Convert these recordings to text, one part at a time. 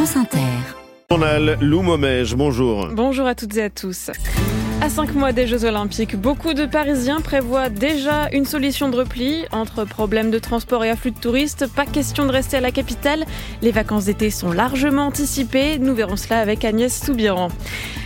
France Inter. Journal Lou Momège, bonjour. Bonjour à toutes et à tous. À cinq mois des Jeux Olympiques, beaucoup de Parisiens prévoient déjà une solution de repli. Entre problèmes de transport et afflux de touristes, pas question de rester à la capitale. Les vacances d'été sont largement anticipées. Nous verrons cela avec Agnès Soubiran.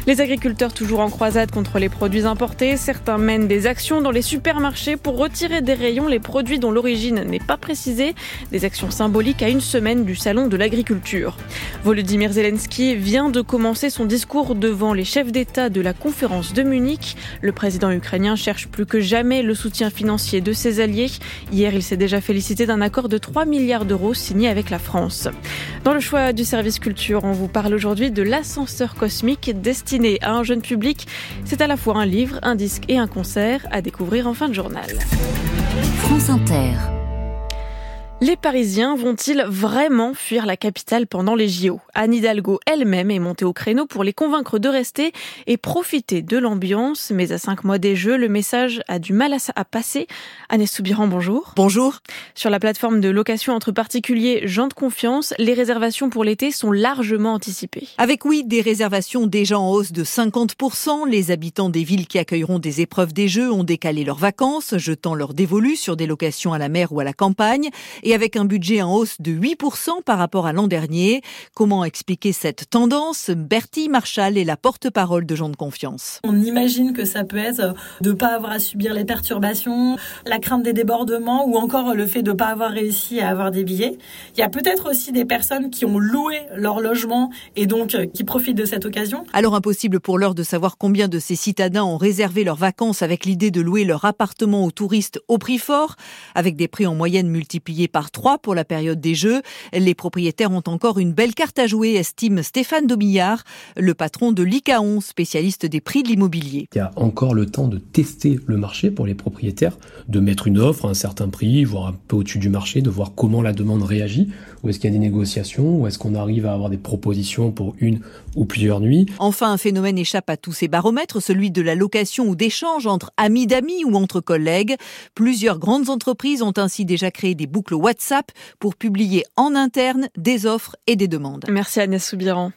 Les agriculteurs toujours en croisade contre les produits importés. Certains mènent des actions dans les supermarchés pour retirer des rayons les produits dont l'origine n'est pas précisée. Des actions symboliques à une semaine du salon de l'agriculture. Volodymyr Zelensky vient de commencer son discours devant les chefs d'État de la conférence de Munich. Le président ukrainien cherche plus que jamais le soutien financier de ses alliés. Hier, il s'est déjà félicité d'un accord de 3 milliards d'euros signé avec la France. Dans le choix du service culture, on vous parle aujourd'hui de l'ascenseur cosmique destiné à un jeune public. C'est à la fois un livre, un disque et un concert à découvrir en fin de journal. France Inter. Les Parisiens vont-ils vraiment fuir la capitale pendant les JO Anne Hidalgo elle-même est montée au créneau pour les convaincre de rester et profiter de l'ambiance. Mais à cinq mois des Jeux, le message a du mal à, passer. Agnès Soubiran, bonjour. Bonjour. Sur la plateforme de location entre particuliers gens de confiance, les réservations pour l'été sont largement anticipées. Avec oui, des réservations déjà en hausse de 50%, les habitants des villes qui accueilleront des épreuves des Jeux ont décalé leurs vacances, jetant leurs dévolus sur des locations à la mer ou à la campagne. Et avec un budget en hausse de 8% par rapport à l'an dernier. Comment expliquer cette tendance? Bertie Marshall est la porte-parole de gens de confiance. On imagine que ça peut être de ne pas avoir à subir les perturbations, la crainte des débordements ou encore le fait de ne pas avoir réussi à avoir des billets. Il y a peut-être aussi des personnes qui ont loué leur logement et donc euh, qui profitent de cette occasion. Alors impossible pour l'heure de savoir combien de ces citadins ont réservé leurs vacances avec l'idée de louer leur appartement aux touristes au prix fort, avec des prix en moyenne multipliés par 3 pour la période des Jeux. Les propriétaires ont encore une belle carte à jouer, estime Stéphane Domillard, le patron de l'ICAON, spécialiste des prix de l'immobilier. Il y a encore le temps de tester le marché pour les propriétaires, de mettre une offre à un certain prix, voire un peu au-dessus du marché, de voir comment la demande réagit, ou est-ce qu'il y a des négociations, ou est-ce qu'on arrive à avoir des propositions pour une ou plusieurs nuits. Enfin, un phénomène échappe à tous ces baromètres, celui de la location ou d'échange entre amis d'amis ou entre collègues. Plusieurs grandes entreprises ont ainsi déjà créé des boucles WhatsApp pour publier en interne des offres et des demandes. Merci Agnès Soubiran.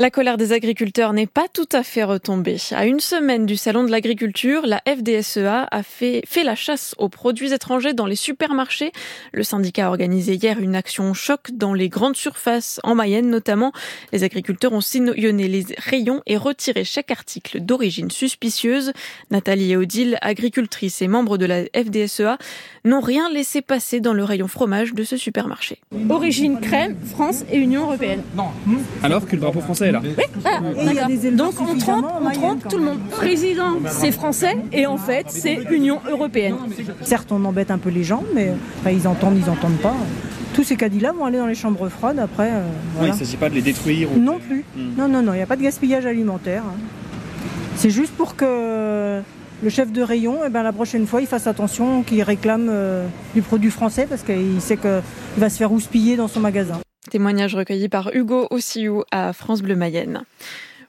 La colère des agriculteurs n'est pas tout à fait retombée. À une semaine du salon de l'agriculture, la FDSEA a fait, fait la chasse aux produits étrangers dans les supermarchés. Le syndicat a organisé hier une action choc dans les grandes surfaces, en Mayenne notamment. Les agriculteurs ont sillonné les rayons et retiré chaque article d'origine suspicieuse. Nathalie et Odile, agricultrices et membres de la FDSEA, n'ont rien laissé passer dans le rayon fromage de ce supermarché. Origine crème, France et Union européenne. Alors que le drapeau français est là. Oui, ah, donc on trompe, on trompe tout le monde. Président, c'est français et en fait c'est Union européenne. Certes, on embête un peu les gens, mais ils entendent, ils entendent pas. Tous ces caddies-là vont aller dans les chambres froides après. Euh, il ne s'agit pas de les détruire Non plus. Hmm. Non, non, non, il n'y a pas de gaspillage alimentaire. Hein. C'est juste pour que le chef de rayon, eh ben, la prochaine fois, il fasse attention, qu'il réclame euh, du produit français parce qu'il sait qu'il va se faire houspiller dans son magasin. Témoignage recueilli par Hugo Ossiou à France Bleu Mayenne.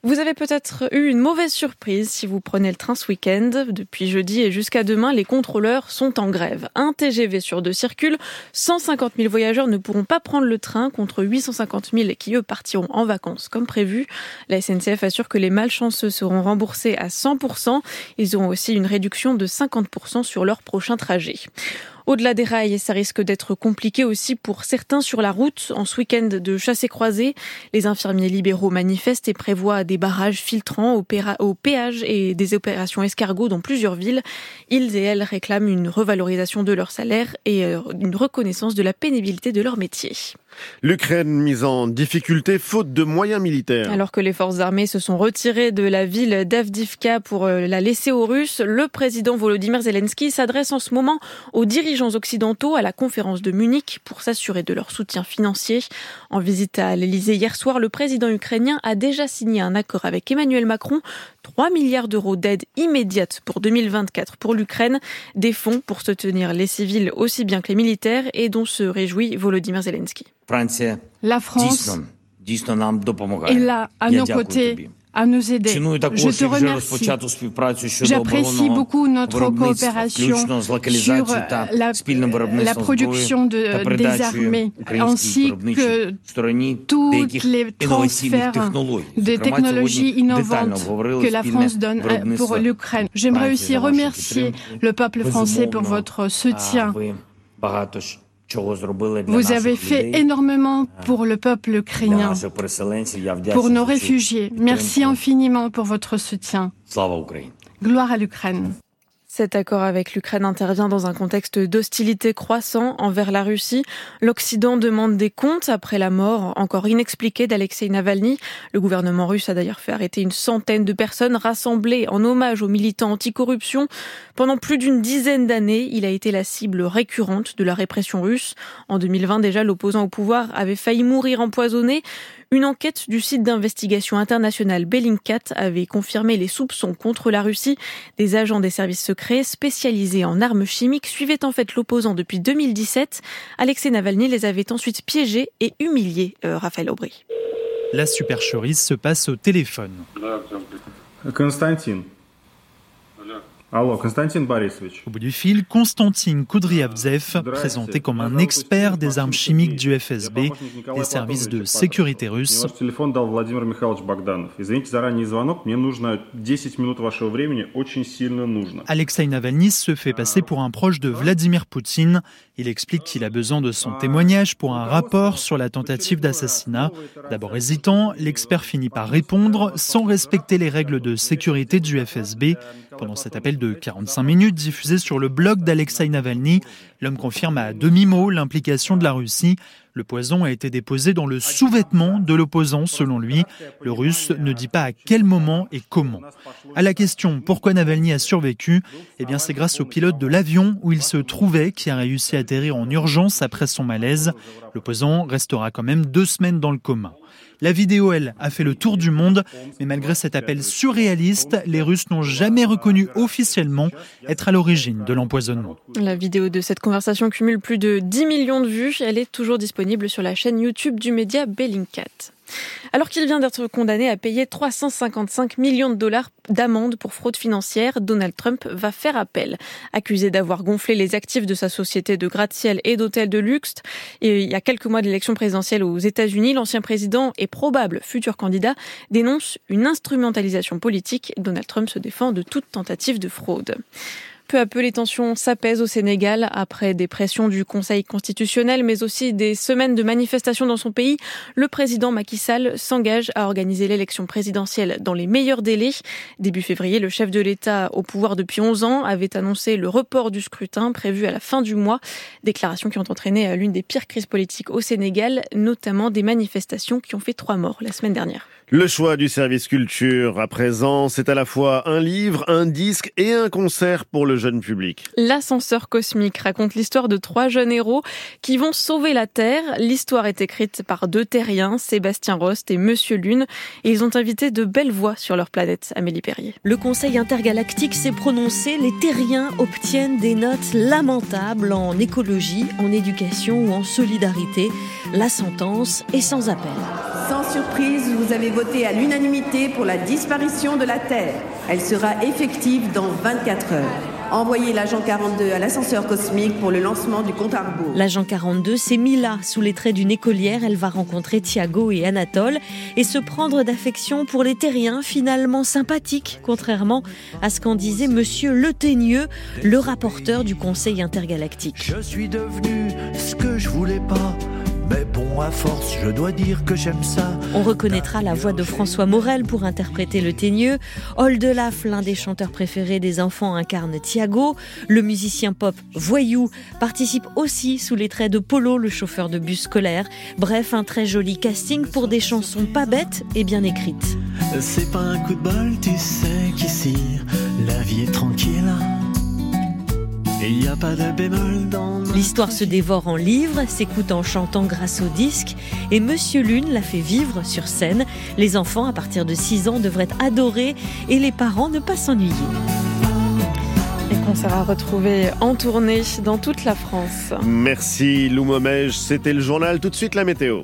Vous avez peut-être eu une mauvaise surprise si vous prenez le train ce week-end. Depuis jeudi et jusqu'à demain, les contrôleurs sont en grève. Un TGV sur deux circule. 150 000 voyageurs ne pourront pas prendre le train contre 850 000 qui, eux, partiront en vacances comme prévu. La SNCF assure que les malchanceux seront remboursés à 100%. Ils auront aussi une réduction de 50% sur leur prochain trajet. Au-delà des rails, ça risque d'être compliqué aussi pour certains sur la route. En ce week-end de chasse et croisée, les infirmiers libéraux manifestent et prévoient des barrages filtrants au, au péage et des opérations escargots dans plusieurs villes. Ils et elles réclament une revalorisation de leur salaire et euh, une reconnaissance de la pénibilité de leur métier. L'Ukraine mise en difficulté faute de moyens militaires. Alors que les forces armées se sont retirées de la ville d'Avdivka pour euh, la laisser aux Russes, le président Volodymyr Zelensky s'adresse en ce moment aux dirigeants occidentaux à la conférence de Munich pour s'assurer de leur soutien financier. En visite à l'Elysée hier soir, le président ukrainien a déjà signé un accord avec Emmanuel Macron. 3 milliards d'euros d'aide immédiate pour 2024 pour l'Ukraine, des fonds pour soutenir les civils aussi bien que les militaires et dont se réjouit Volodymyr Zelensky. La France est là à nos côtés à nous aider. Je te remercie. J'apprécie beaucoup notre coopération sur la, production de, des armées ainsi que tous les transferts de technologies innovantes que la France donne pour l'Ukraine. J'aimerais aussi remercier le peuple français pour votre soutien. Vous avez fait énormément pour le peuple ukrainien, pour nos réfugiés. Merci infiniment pour votre soutien. Gloire à l'Ukraine. Cet accord avec l'Ukraine intervient dans un contexte d'hostilité croissant envers la Russie. L'Occident demande des comptes après la mort encore inexpliquée d'Alexei Navalny. Le gouvernement russe a d'ailleurs fait arrêter une centaine de personnes rassemblées en hommage aux militants anticorruption. Pendant plus d'une dizaine d'années, il a été la cible récurrente de la répression russe. En 2020 déjà, l'opposant au pouvoir avait failli mourir empoisonné. Une enquête du site d'investigation international Bellingcat avait confirmé les soupçons contre la Russie. Des agents des services secrets spécialisés en armes chimiques suivaient en fait l'opposant depuis 2017. Alexei Navalny les avait ensuite piégés et humiliés, euh, Raphaël Aubry. La supercherie se passe au téléphone. Au bout du fil, Konstantin Kudryavtsev, présenté comme un expert des armes chimiques du FSB, des services de sécurité russes. Alexei Navalny se fait passer pour un proche de Vladimir Poutine il explique qu'il a besoin de son témoignage pour un rapport sur la tentative d'assassinat. D'abord hésitant, l'expert finit par répondre sans respecter les règles de sécurité du FSB. Pendant cet appel de 45 minutes diffusé sur le blog d'Alexei Navalny, l'homme confirme à demi-mot l'implication de la Russie. Le poison a été déposé dans le sous-vêtement de l'opposant, selon lui. Le russe ne dit pas à quel moment et comment. À la question pourquoi Navalny a survécu, eh bien c'est grâce au pilote de l'avion où il se trouvait qui a réussi à atterrir en urgence après son malaise. L'opposant restera quand même deux semaines dans le coma. La vidéo, elle, a fait le tour du monde, mais malgré cet appel surréaliste, les Russes n'ont jamais reconnu officiellement être à l'origine de l'empoisonnement. La vidéo de cette conversation cumule plus de 10 millions de vues. Elle est toujours disponible sur la chaîne YouTube du média Bellingcat. Alors qu'il vient d'être condamné à payer 355 millions de dollars d'amende pour fraude financière, Donald Trump va faire appel. Accusé d'avoir gonflé les actifs de sa société de gratte-ciel et d'hôtels de luxe, il y a quelques mois de l'élection présidentielle aux États-Unis, l'ancien président et probable futur candidat dénonce une instrumentalisation politique. Donald Trump se défend de toute tentative de fraude. Peu à peu, les tensions s'apaisent au Sénégal après des pressions du Conseil constitutionnel, mais aussi des semaines de manifestations dans son pays. Le président Macky Sall s'engage à organiser l'élection présidentielle dans les meilleurs délais. Début février, le chef de l'État au pouvoir depuis 11 ans avait annoncé le report du scrutin prévu à la fin du mois. Déclarations qui ont entraîné l'une des pires crises politiques au Sénégal, notamment des manifestations qui ont fait trois morts la semaine dernière. Le choix du service culture à présent, c'est à la fois un livre, un disque et un concert pour le jeune public. L'ascenseur cosmique raconte l'histoire de trois jeunes héros qui vont sauver la Terre. L'histoire est écrite par deux terriens, Sébastien Rost et Monsieur Lune, et ils ont invité de belles voix sur leur planète, Amélie Perrier. Le Conseil intergalactique s'est prononcé, les terriens obtiennent des notes lamentables en écologie, en éducation ou en solidarité. La sentence est sans appel. Sans surprise, vous avez voté à l'unanimité pour la disparition de la Terre. Elle sera effective dans 24 heures. Envoyez l'agent 42 à l'ascenseur cosmique pour le lancement du compte à rebours. L'agent 42 s'est mis là, sous les traits d'une écolière. Elle va rencontrer Thiago et Anatole et se prendre d'affection pour les terriens, finalement sympathiques, contrairement à ce qu'en disait Monsieur Le Teigneux, le rapporteur du Conseil intergalactique. Je suis devenu ce que je voulais pas mais bon, à force, je dois dire que j'aime ça. On reconnaîtra la voix de François Morel pour interpréter le teigneux. Oldelaf, l'un des chanteurs préférés des enfants, incarne Thiago. Le musicien pop Voyou participe aussi sous les traits de Polo, le chauffeur de bus scolaire. Bref, un très joli casting pour des chansons pas bêtes et bien écrites. C'est pas un coup de bol, tu sais qu'ici, la vie est tranquille. L'histoire se dévore en livres, s'écoute en chantant grâce au disque, et Monsieur Lune l'a fait vivre sur scène. Les enfants, à partir de 6 ans, devraient adorer et les parents ne pas s'ennuyer. Et qu'on sera retrouvé en tournée dans toute la France. Merci Lou Momège, c'était le journal. Tout de suite la météo.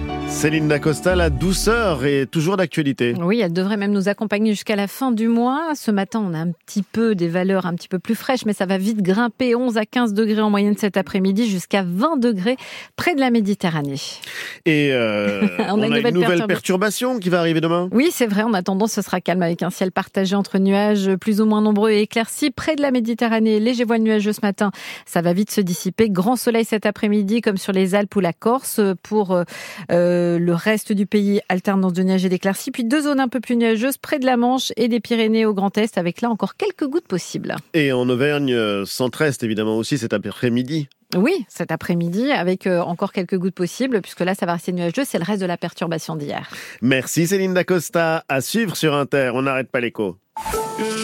Céline Dacosta, la douceur est toujours d'actualité. Oui, elle devrait même nous accompagner jusqu'à la fin du mois. Ce matin, on a un petit peu des valeurs un petit peu plus fraîches, mais ça va vite grimper 11 à 15 degrés en moyenne cet après-midi, jusqu'à 20 degrés près de la Méditerranée. Et euh, on, a une nouvelle, perturbation qui va arriver demain Oui, c'est vrai. En attendant, ce sera calme avec un ciel partagé entre nuages plus ou moins nombreux et éclaircis. Près de la Méditerranée, léger voile nuageux ce matin. Ça va vite se dissiper. Grand soleil cet après-midi, comme sur les Alpes ou la Corse, pour... Euh, euh, le reste du pays, alternance de neige et d'éclaircies. Puis deux zones un peu plus nuageuses près de la Manche et des Pyrénées au Grand Est, avec là encore quelques gouttes possibles. Et en Auvergne euh, centre-est, évidemment aussi cet après-midi. Oui, cet après-midi, avec euh, encore quelques gouttes possibles, puisque là, ça va rester nuageux. C'est le reste de la perturbation d'hier. Merci Céline Dacosta. À suivre sur Inter. On n'arrête pas l'écho.